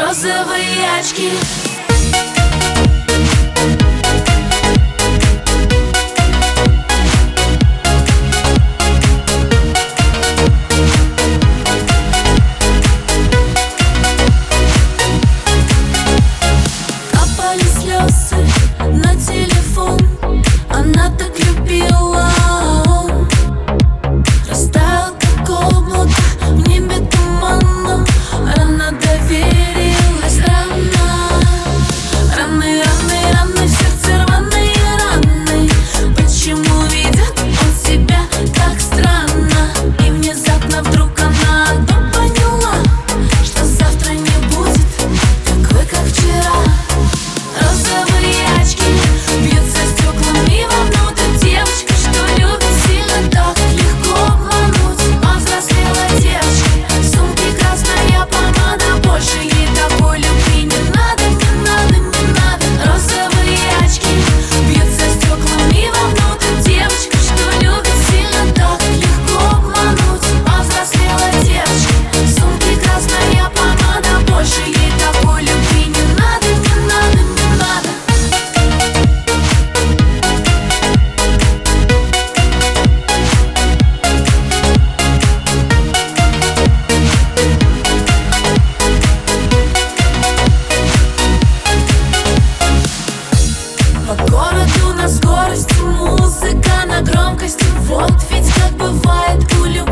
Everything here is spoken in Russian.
розовые очки. Капали слезы на телефон, она так любила. Вот ведь как бывает у людей